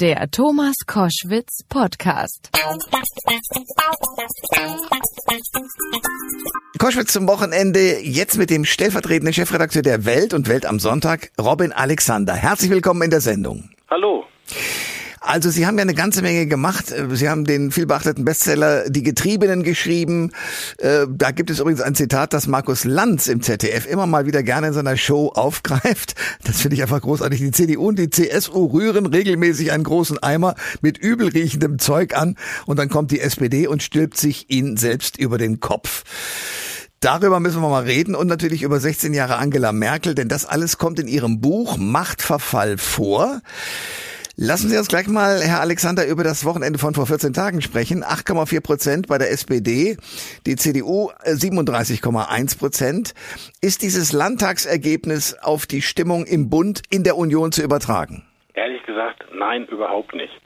Der Thomas Koschwitz Podcast. Koschwitz zum Wochenende, jetzt mit dem stellvertretenden Chefredakteur der Welt und Welt am Sonntag, Robin Alexander. Herzlich willkommen in der Sendung. Hallo. Also Sie haben ja eine ganze Menge gemacht. Sie haben den vielbeachteten Bestseller Die Getriebenen geschrieben. Äh, da gibt es übrigens ein Zitat, das Markus Lanz im ZDF immer mal wieder gerne in seiner Show aufgreift. Das finde ich einfach großartig. Die CDU und die CSU rühren regelmäßig einen großen Eimer mit übelriechendem Zeug an und dann kommt die SPD und stülpt sich ihn selbst über den Kopf. Darüber müssen wir mal reden und natürlich über 16 Jahre Angela Merkel, denn das alles kommt in ihrem Buch Machtverfall vor. Lassen Sie uns gleich mal, Herr Alexander, über das Wochenende von vor 14 Tagen sprechen. 8,4 Prozent bei der SPD, die CDU 37,1 Prozent. Ist dieses Landtagsergebnis auf die Stimmung im Bund in der Union zu übertragen? Ehrlich gesagt, nein, überhaupt nicht.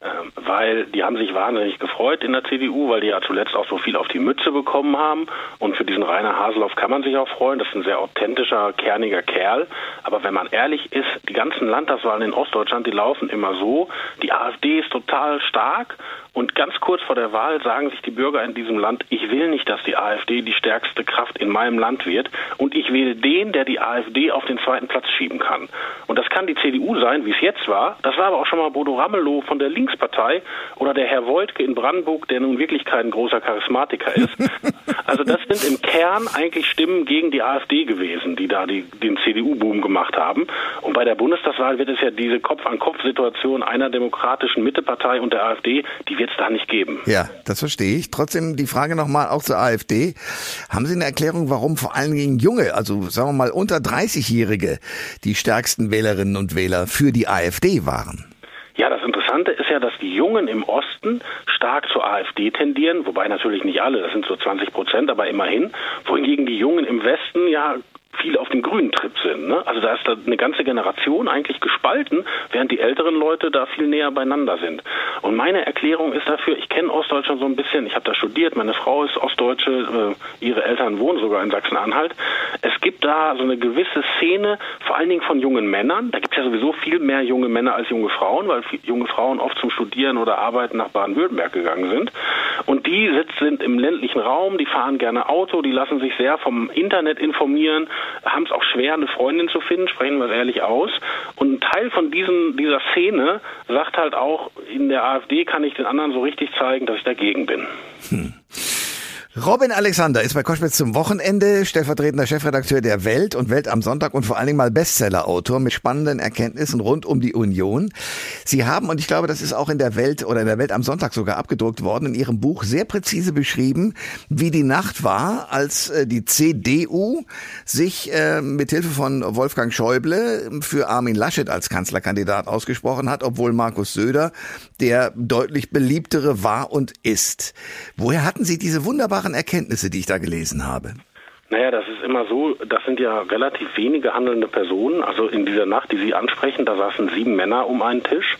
Ähm, weil die haben sich wahnsinnig gefreut in der CDU, weil die ja zuletzt auch so viel auf die Mütze bekommen haben. Und für diesen Rainer Haseloff kann man sich auch freuen. Das ist ein sehr authentischer, kerniger Kerl. Aber wenn man ehrlich ist, die ganzen Landtagswahlen in Ostdeutschland, die laufen immer so. Die AfD ist total stark und ganz kurz vor der Wahl sagen sich die Bürger in diesem Land, ich will nicht, dass die AfD die stärkste Kraft in meinem Land wird und ich wähle den, der die AfD auf den zweiten Platz schieben kann. Und das kann die CDU sein, wie es jetzt war. Das war aber auch schon mal Bodo Ramelow von der Linkspartei oder der Herr Woltke in Brandenburg, der nun wirklich kein großer Charismatiker ist. Also das sind im Kern eigentlich Stimmen gegen die AfD gewesen, die da die, den CDU-Boom gemacht haben. Und bei der Bundestagswahl wird es ja diese Kopf-an-Kopf-Situation einer demokratischen Mittepartei und der AfD, die wird es da nicht geben. Ja, das verstehe ich. Trotzdem die Frage nochmal auch zur AfD. Haben Sie eine Erklärung, warum vor allen Dingen junge, also sagen wir mal unter 30-Jährige, die stärksten Wählerinnen und Wähler für die AfD waren? Ja, das Interessante ist ja, dass die Jungen im Osten stark zur AfD tendieren, wobei natürlich nicht alle, das sind so 20 Prozent, aber immerhin, wohingegen die Jungen im Westen ja viel auf dem grünen Trip sind. Ne? Also da ist da eine ganze Generation eigentlich gespalten, während die älteren Leute da viel näher beieinander sind. Und meine Erklärung ist dafür, ich kenne Ostdeutschland so ein bisschen, ich habe da studiert, meine Frau ist Ostdeutsche, äh, ihre Eltern wohnen sogar in Sachsen-Anhalt. Es gibt da so eine gewisse Szene, vor allen Dingen von jungen Männern. Ja sowieso viel mehr junge Männer als junge Frauen, weil junge Frauen oft zum Studieren oder Arbeiten nach Baden-Württemberg gegangen sind. Und die sind im ländlichen Raum, die fahren gerne Auto, die lassen sich sehr vom Internet informieren haben es auch schwer, eine Freundin zu finden, sprechen wir es ehrlich aus. Und ein Teil von diesen, dieser Szene sagt halt auch, in der AfD kann ich den anderen so richtig zeigen, dass ich dagegen bin. Hm. Robin Alexander ist bei Koschwitz zum Wochenende stellvertretender Chefredakteur der Welt und Welt am Sonntag und vor allen Dingen mal Bestsellerautor mit spannenden Erkenntnissen rund um die Union. Sie haben, und ich glaube, das ist auch in der Welt oder in der Welt am Sonntag sogar abgedruckt worden, in Ihrem Buch sehr präzise beschrieben, wie die Nacht war, als äh, die CDU sich äh, mit Hilfe von Wolfgang Schäuble für Armin Laschet als Kanzlerkandidat ausgesprochen hat, obwohl Markus Söder der deutlich beliebtere war und ist. Woher hatten Sie diese wunderbare wunderbaren Erkenntnisse, die ich da gelesen habe? Naja, das ist immer so, das sind ja relativ wenige handelnde Personen. Also in dieser Nacht, die Sie ansprechen, da saßen sieben Männer um einen Tisch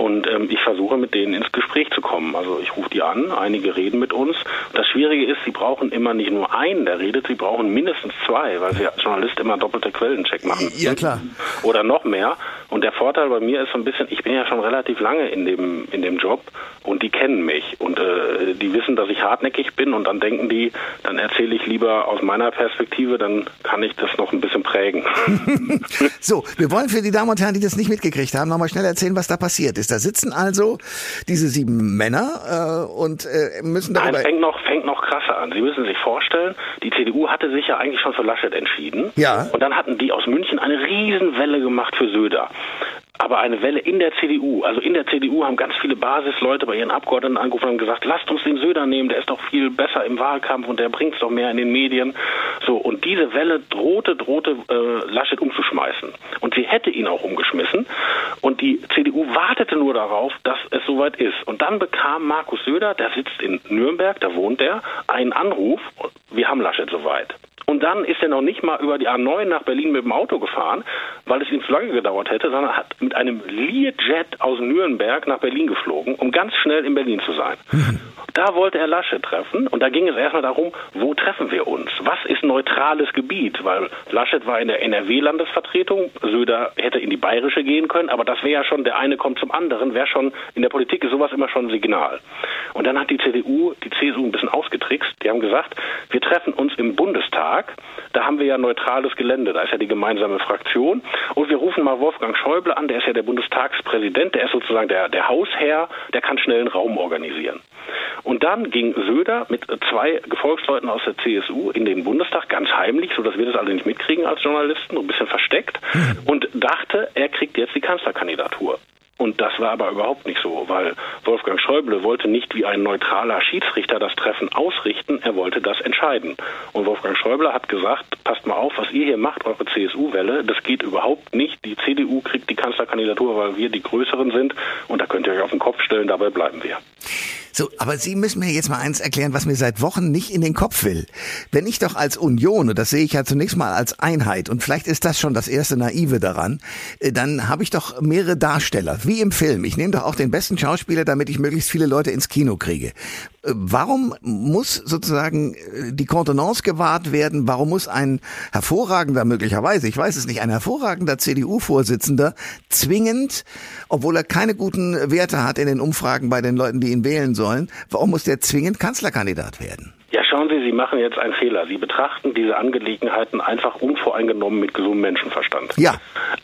und ähm, ich versuche mit denen ins Gespräch zu kommen. Also ich rufe die an, einige reden mit uns. Das Schwierige ist, sie brauchen immer nicht nur einen, der redet, sie brauchen mindestens zwei, weil sie als Journalist immer doppelte Quellencheck machen. Ja, klar. Oder noch mehr. Und der Vorteil bei mir ist so ein bisschen, ich bin ja schon relativ lange in dem, in dem Job und die kennen mich und äh, die wissen, dass ich hartnäckig bin und dann denken die, dann erzähle ich lieber aus meiner Perspektive, dann kann ich das noch ein bisschen prägen. so, wir wollen für die Damen und Herren, die das nicht mitgekriegt haben, nochmal schnell erzählen, was da passiert ist. Da sitzen also diese sieben Männer äh, und äh, müssen darüber... Nein, fängt noch, fängt noch krasser an. Sie müssen sich vorstellen, die CDU hatte sich ja eigentlich schon für Laschet entschieden. Ja. Und dann hatten die aus München eine Riesenwelle gemacht für Söder aber eine Welle in der CDU. Also in der CDU haben ganz viele Basisleute bei ihren Abgeordneten angerufen und gesagt, lasst uns den Söder nehmen, der ist doch viel besser im Wahlkampf und der bringt es doch mehr in den Medien. So, und diese Welle drohte, drohte äh, Laschet umzuschmeißen. Und sie hätte ihn auch umgeschmissen. Und die CDU wartete nur darauf, dass es soweit ist. Und dann bekam Markus Söder, der sitzt in Nürnberg, da wohnt er, einen Anruf, wir haben Laschet soweit. Und dann ist er noch nicht mal über die A9 nach Berlin mit dem Auto gefahren, weil es ihm zu lange gedauert hätte, sondern hat mit einem Learjet aus Nürnberg nach Berlin geflogen, um ganz schnell in Berlin zu sein. Da wollte er Laschet treffen und da ging es erstmal darum, wo treffen wir uns? Was ist neutrales Gebiet? Weil Laschet war in der NRW-Landesvertretung, Söder hätte in die bayerische gehen können, aber das wäre ja schon, der eine kommt zum anderen, wäre schon, in der Politik ist sowas immer schon ein Signal. Und dann hat die CDU, die CSU ein bisschen ausgetrickst. Die haben gesagt, wir treffen uns im Bundestag, da haben wir ja neutrales Gelände, da ist ja die gemeinsame Fraktion. Und wir rufen mal Wolfgang Schäuble an, der ist ja der Bundestagspräsident, der ist sozusagen der, der Hausherr, der kann schnell einen Raum organisieren. Und dann ging Söder mit zwei Gefolgsleuten aus der CSU in den Bundestag, ganz heimlich, sodass wir das alle nicht mitkriegen als Journalisten, so ein bisschen versteckt, und dachte, er kriegt jetzt die Kanzlerkandidatur. Und das war aber überhaupt nicht so, weil Wolfgang Schäuble wollte nicht wie ein neutraler Schiedsrichter das Treffen ausrichten, er wollte das entscheiden. Und Wolfgang Schäuble hat gesagt, passt mal auf, was ihr hier macht, eure CSU-Welle, das geht überhaupt nicht. Die CDU kriegt die Kanzlerkandidatur, weil wir die Größeren sind und da könnt ihr euch auf den Kopf stellen, dabei bleiben wir. So, aber Sie müssen mir jetzt mal eins erklären, was mir seit Wochen nicht in den Kopf will. Wenn ich doch als Union, und das sehe ich ja zunächst mal als Einheit, und vielleicht ist das schon das erste Naive daran, äh, dann habe ich doch mehrere Darsteller, wie im Film. Ich nehme doch auch den besten Schauspieler, damit ich möglichst viele Leute ins Kino kriege. Warum muss sozusagen äh, die Kontenance gewahrt werden? Warum muss ein hervorragender, möglicherweise, ich weiß es nicht, ein hervorragender CDU-Vorsitzender zwingend, obwohl er keine guten Werte hat in den Umfragen bei den Leuten, die ihn wählen sollen, warum muss der zwingend Kanzlerkandidat werden? Ja, schauen Sie, Sie machen jetzt einen Fehler. Sie betrachten diese Angelegenheiten einfach unvoreingenommen mit gesundem Menschenverstand. Ja.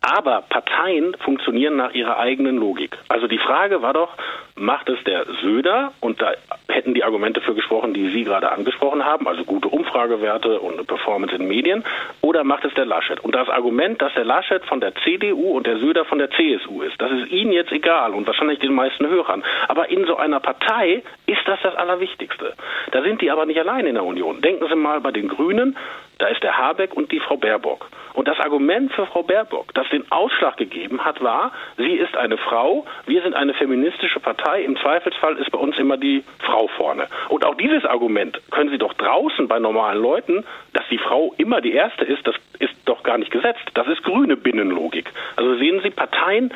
Aber Parteien funktionieren nach ihrer eigenen Logik. Also die Frage war doch, macht es der Söder, und da hätten die Argumente für gesprochen, die Sie gerade angesprochen haben, also gute Umfragewerte und eine Performance in Medien, oder macht es der Laschet? Und das Argument, dass der Laschet von der CDU und der Söder von der CSU ist, das ist Ihnen jetzt egal und wahrscheinlich den meisten Hörern. Aber in so einer Partei ist das das Allerwichtigste. Da sind die aber nicht allein in der Union. Denken Sie mal bei den Grünen, da ist der Habeck und die Frau Baerbock. Und das Argument für Frau Baerbock, das den Ausschlag gegeben hat, war, sie ist eine Frau, wir sind eine feministische Partei, im Zweifelsfall ist bei uns immer die Frau vorne. Und auch dieses Argument können Sie doch draußen bei normalen Leuten, dass die Frau immer die Erste ist, das ist doch gar nicht gesetzt. Das ist grüne Binnenlogik. Also sehen Sie, Parteien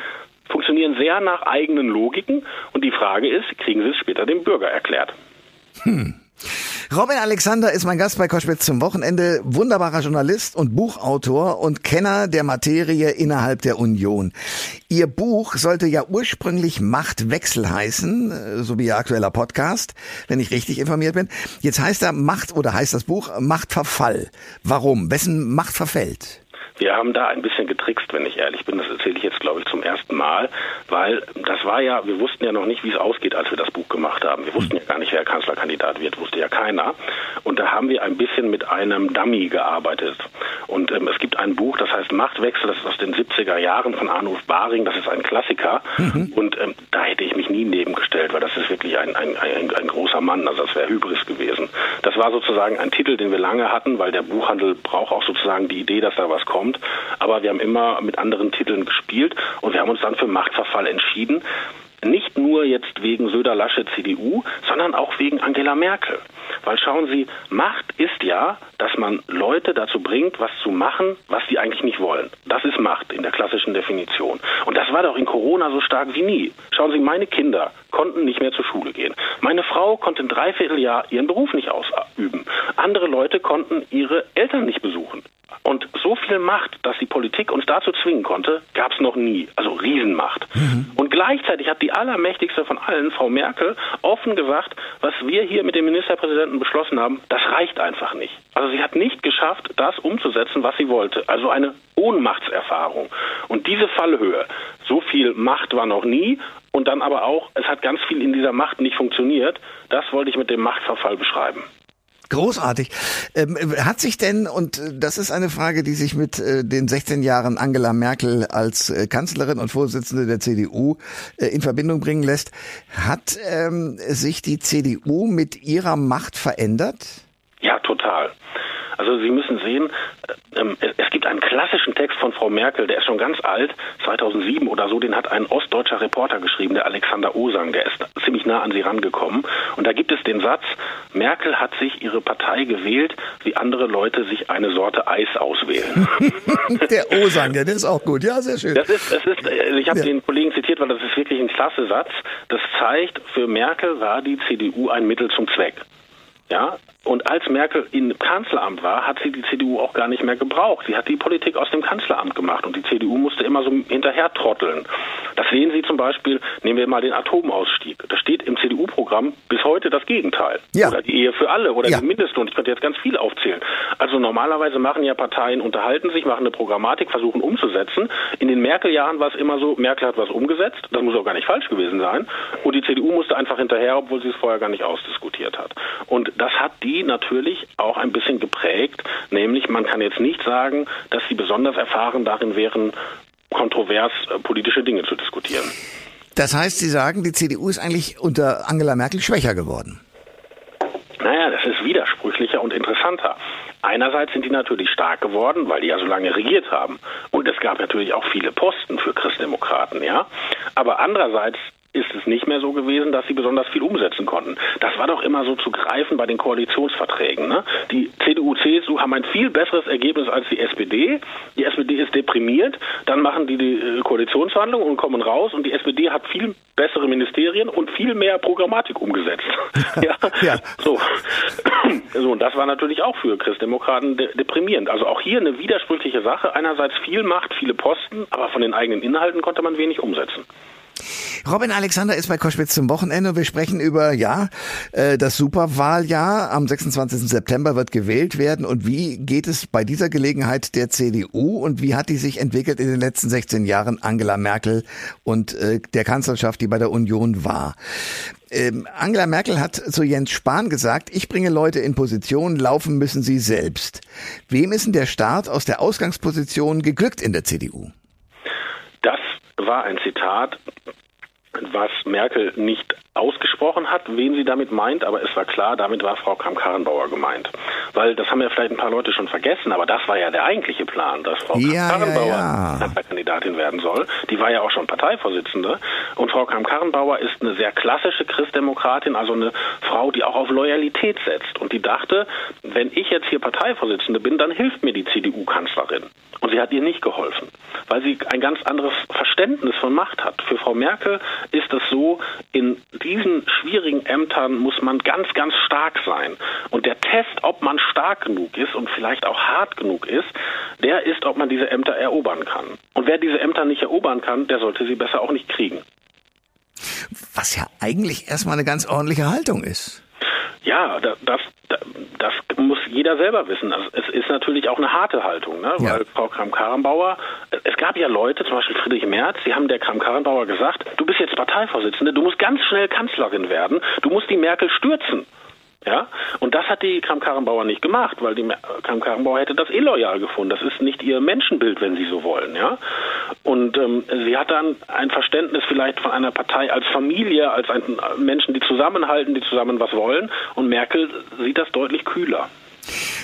funktionieren sehr nach eigenen Logiken und die Frage ist, kriegen Sie es später dem Bürger erklärt? Hm. Robin Alexander ist mein Gast bei Koschwitz zum Wochenende. Wunderbarer Journalist und Buchautor und Kenner der Materie innerhalb der Union. Ihr Buch sollte ja ursprünglich Machtwechsel heißen, äh, so wie Ihr aktueller Podcast, wenn ich richtig informiert bin. Jetzt heißt er Macht oder heißt das Buch Machtverfall. Warum? Wessen Macht verfällt? Wir haben da ein bisschen getrickst, wenn ich ehrlich bin. Das erzähle ich jetzt, glaube ich, zum ersten Mal, weil das war ja, wir wussten ja noch nicht, wie es ausgeht, als wir das Buch gemacht haben. Wir wussten ja gar nicht, wer Kanzlerkandidat wird, wusste ja keiner. Und da haben wir ein bisschen mit einem Dummy gearbeitet. Und ähm, es gibt ein Buch, das heißt Machtwechsel, das ist aus den 70er Jahren von Arnulf Baring, das ist ein Klassiker. Mhm. Und ähm, da hätte ich mich nie nebengestellt, weil das ist wirklich ein, ein, ein, ein großer Mann, also das wäre Hybris gewesen. Das war sozusagen ein Titel, den wir lange hatten, weil der Buchhandel braucht auch sozusagen die Idee, dass da was kommt kommt. Aber wir haben immer mit anderen Titeln gespielt und wir haben uns dann für Machtverfall entschieden. Nicht nur jetzt wegen Söder Lasche CDU, sondern auch wegen Angela Merkel. Weil schauen Sie, Macht ist ja, dass man Leute dazu bringt, was zu machen, was sie eigentlich nicht wollen. Das ist Macht in der klassischen Definition. Und das war doch in Corona so stark wie nie. Schauen Sie, meine Kinder konnten nicht mehr zur Schule gehen. Meine Frau konnte ein Dreivierteljahr ihren Beruf nicht ausüben. Andere Leute konnten ihre Eltern nicht besuchen. Und so viel Macht, dass die Politik uns dazu zwingen konnte, gab es noch nie. Also Riesenmacht. Mhm. Und gleichzeitig hat die allermächtigste von allen, Frau Merkel, offen gesagt, was wir hier mit dem Ministerpräsidenten beschlossen haben, das reicht einfach nicht. Also sie hat nicht geschafft, das umzusetzen, was sie wollte. Also eine Ohnmachtserfahrung. Und diese Fallhöhe, so viel Macht war noch nie und dann aber auch, es hat ganz viel in dieser Macht nicht funktioniert, das wollte ich mit dem Machtverfall beschreiben. Großartig. Ähm, hat sich denn, und äh, das ist eine Frage, die sich mit äh, den 16 Jahren Angela Merkel als äh, Kanzlerin und Vorsitzende der CDU äh, in Verbindung bringen lässt, hat ähm, sich die CDU mit ihrer Macht verändert? Ja, total. Also Sie müssen sehen, ähm, es gibt einen klassischen Text von Frau Merkel, der ist schon ganz alt, 2007 oder so, den hat ein ostdeutscher Reporter geschrieben, der Alexander Osang, der ist ziemlich nah an sie rangekommen. Und da gibt es den Satz, Merkel hat sich ihre Partei gewählt, wie andere Leute sich eine Sorte Eis auswählen. der Osang, der ist auch gut, ja, sehr schön. Das ist, das ist, äh, ich habe ja. den Kollegen zitiert, weil das ist wirklich ein klasse Satz. Das zeigt, für Merkel war die CDU ein Mittel zum Zweck. Ja, und als Merkel im Kanzleramt war, hat sie die CDU auch gar nicht mehr gebraucht. Sie hat die Politik aus dem Kanzleramt gemacht und die CDU musste immer so hinterher trotteln. Das sehen Sie zum Beispiel, nehmen wir mal den Atomausstieg. Da steht im CDU-Programm bis heute das Gegenteil. Ja. Oder die Ehe für alle oder ja. die Mindestlohn. Ich könnte jetzt ganz viel aufzählen. Also normalerweise machen ja Parteien, unterhalten sich, machen eine Programmatik, versuchen umzusetzen. In den Merkel-Jahren war es immer so, Merkel hat was umgesetzt. Das muss auch gar nicht falsch gewesen sein. Und die CDU musste einfach hinterher, obwohl sie es vorher gar nicht ausdiskutiert hat. Und das hat die die natürlich auch ein bisschen geprägt, nämlich man kann jetzt nicht sagen, dass sie besonders erfahren darin wären, kontrovers äh, politische Dinge zu diskutieren. Das heißt, Sie sagen, die CDU ist eigentlich unter Angela Merkel schwächer geworden. Naja, das ist widersprüchlicher und interessanter. Einerseits sind die natürlich stark geworden, weil die ja so lange regiert haben. Und es gab natürlich auch viele Posten für Christdemokraten, ja. Aber andererseits ist es nicht mehr so gewesen, dass sie besonders viel umsetzen konnten. Das war doch immer so zu greifen bei den Koalitionsverträgen. Ne? Die CDU, CSU haben ein viel besseres Ergebnis als die SPD. Die SPD ist deprimiert, dann machen die die äh, Koalitionsverhandlungen und kommen raus und die SPD hat viel bessere Ministerien und viel mehr Programmatik umgesetzt. ja? ja. So. so, und das war natürlich auch für Christdemokraten de deprimierend. Also auch hier eine widersprüchliche Sache. Einerseits viel Macht, viele Posten, aber von den eigenen Inhalten konnte man wenig umsetzen. Robin Alexander ist bei Koschwitz zum Wochenende. Wir sprechen über, ja, äh, das Superwahljahr. Am 26. September wird gewählt werden. Und wie geht es bei dieser Gelegenheit der CDU und wie hat die sich entwickelt in den letzten 16 Jahren Angela Merkel und äh, der Kanzlerschaft, die bei der Union war? Ähm, Angela Merkel hat zu Jens Spahn gesagt, ich bringe Leute in Position, laufen müssen sie selbst. Wem ist denn der Start aus der Ausgangsposition geglückt in der CDU? Das war ein Zitat, was Merkel nicht ausgesprochen hat, wen sie damit meint, aber es war klar, damit war Frau Kramp-Karrenbauer gemeint. Weil das haben ja vielleicht ein paar Leute schon vergessen, aber das war ja der eigentliche Plan, dass Frau ja, Kramp-Karrenbauer ja, ja. Kandidatin werden soll. Die war ja auch schon Parteivorsitzende. Und Frau Kramp-Karrenbauer ist eine sehr klassische Christdemokratin, also eine Frau, die auch auf Loyalität setzt. Und die dachte, wenn ich jetzt hier Parteivorsitzende bin, dann hilft mir die CDU-Kanzlerin. Und sie hat ihr nicht geholfen, weil sie ein ganz anderes Verständnis von Macht hat. Für Frau Merkel ist es so, in diesen schwierigen Ämtern muss man ganz, ganz stark sein. Und der Test, ob man stark genug ist und vielleicht auch hart genug ist, der ist, ob man diese Ämter erobern kann. Und wer diese Ämter nicht erobern kann, der sollte sie besser auch nicht kriegen. Was ja eigentlich erstmal eine ganz ordentliche Haltung ist. Ja, das, das, muss jeder selber wissen. Also es ist natürlich auch eine harte Haltung, ne? weil ja. Frau Kram-Karrenbauer, es gab ja Leute, zum Beispiel Friedrich Merz, die haben der Kram-Karrenbauer gesagt, du bist jetzt Parteivorsitzende, du musst ganz schnell Kanzlerin werden, du musst die Merkel stürzen. Ja, und das hat die Kram-Karrenbauer nicht gemacht, weil die Kram-Karrenbauer hätte das illoyal gefunden. Das ist nicht ihr Menschenbild, wenn sie so wollen. Ja, und ähm, sie hat dann ein Verständnis vielleicht von einer Partei als Familie, als ein Menschen, die zusammenhalten, die zusammen was wollen. Und Merkel sieht das deutlich kühler.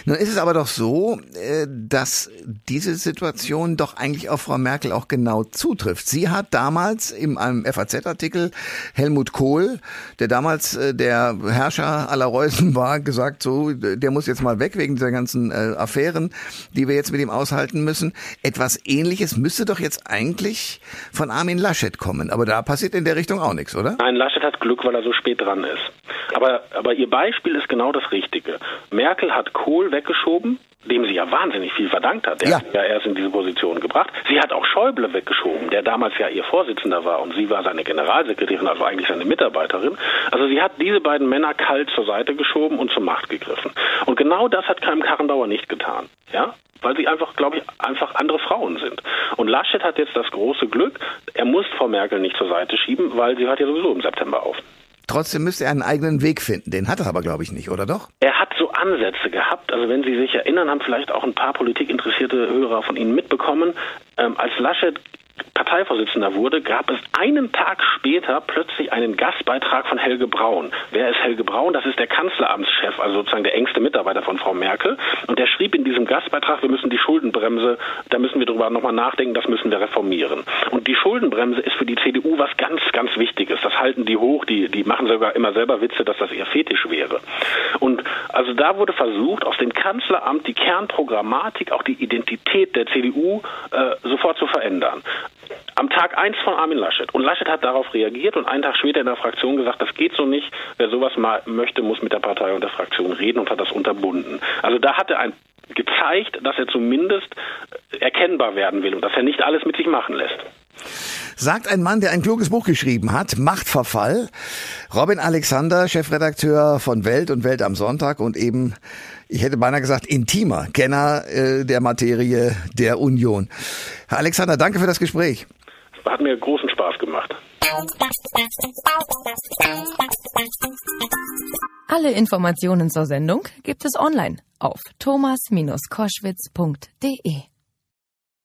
Nun ist es aber doch so, äh, dass diese Situation doch eigentlich auf Frau Merkel auch genau zutrifft. Sie hat damals in einem FAZ-Artikel Helmut Kohl, der damals äh, der Herrscher aller Reußen war, gesagt, so, der muss jetzt mal weg wegen dieser ganzen äh, Affären, die wir jetzt mit ihm aushalten müssen. Etwas ähnliches müsste doch jetzt eigentlich von Armin Laschet kommen. Aber da passiert in der Richtung auch nichts, oder? Nein, Laschet hat Glück, weil er so spät dran ist. Aber, aber Ihr Beispiel ist genau das Richtige. Merkel hat Kohl weggeschoben, dem sie ja wahnsinnig viel verdankt hat. Der ja. hat sie ja erst in diese Position gebracht. Sie hat auch Schäuble weggeschoben, der damals ja ihr Vorsitzender war und sie war seine Generalsekretärin, also eigentlich seine Mitarbeiterin. Also sie hat diese beiden Männer kalt zur Seite geschoben und zur Macht gegriffen. Und genau das hat Keim Karrenbauer nicht getan. Ja, weil sie einfach, glaube ich, einfach andere Frauen sind. Und Laschet hat jetzt das große Glück, er muss Frau Merkel nicht zur Seite schieben, weil sie hört ja sowieso im September auf. Trotzdem müsste er einen eigenen Weg finden. Den hat er aber, glaube ich, nicht, oder doch? Er hat so Ansätze gehabt. Also wenn Sie sich erinnern, haben vielleicht auch ein paar politikinteressierte Hörer von Ihnen mitbekommen. Ähm, als Laschet Parteivorsitzender wurde, gab es einen Tag später plötzlich einen Gastbeitrag von Helge Braun. Wer ist Helge Braun? Das ist der Kanzleramtschef, also sozusagen der engste Mitarbeiter von Frau Merkel. Und der schrieb in diesem Gastbeitrag, wir müssen die Schuldenbremse, da müssen wir drüber nochmal nachdenken, das müssen wir reformieren. Und die Schuldenbremse ist für die CDU was ganz, ganz Wichtiges. Das halten die hoch, die, die machen sogar immer selber Witze, dass das ihr Fetisch wäre. Und also da wurde versucht, aus dem Kanzleramt die Kernprogrammatik, auch die Identität der CDU äh, sofort zu verändern am Tag eins von Armin Laschet. Und Laschet hat darauf reagiert und einen Tag später in der Fraktion gesagt, das geht so nicht. Wer sowas mal möchte, muss mit der Partei und der Fraktion reden und hat das unterbunden. Also da hat er ein gezeigt, dass er zumindest erkennbar werden will und dass er nicht alles mit sich machen lässt. Sagt ein Mann, der ein kluges Buch geschrieben hat, Machtverfall. Robin Alexander, Chefredakteur von Welt und Welt am Sonntag und eben, ich hätte beinahe gesagt, intimer Kenner äh, der Materie der Union. Herr Alexander, danke für das Gespräch. Hat mir großen Spaß gemacht. Alle Informationen zur Sendung gibt es online auf thomas-koschwitz.de.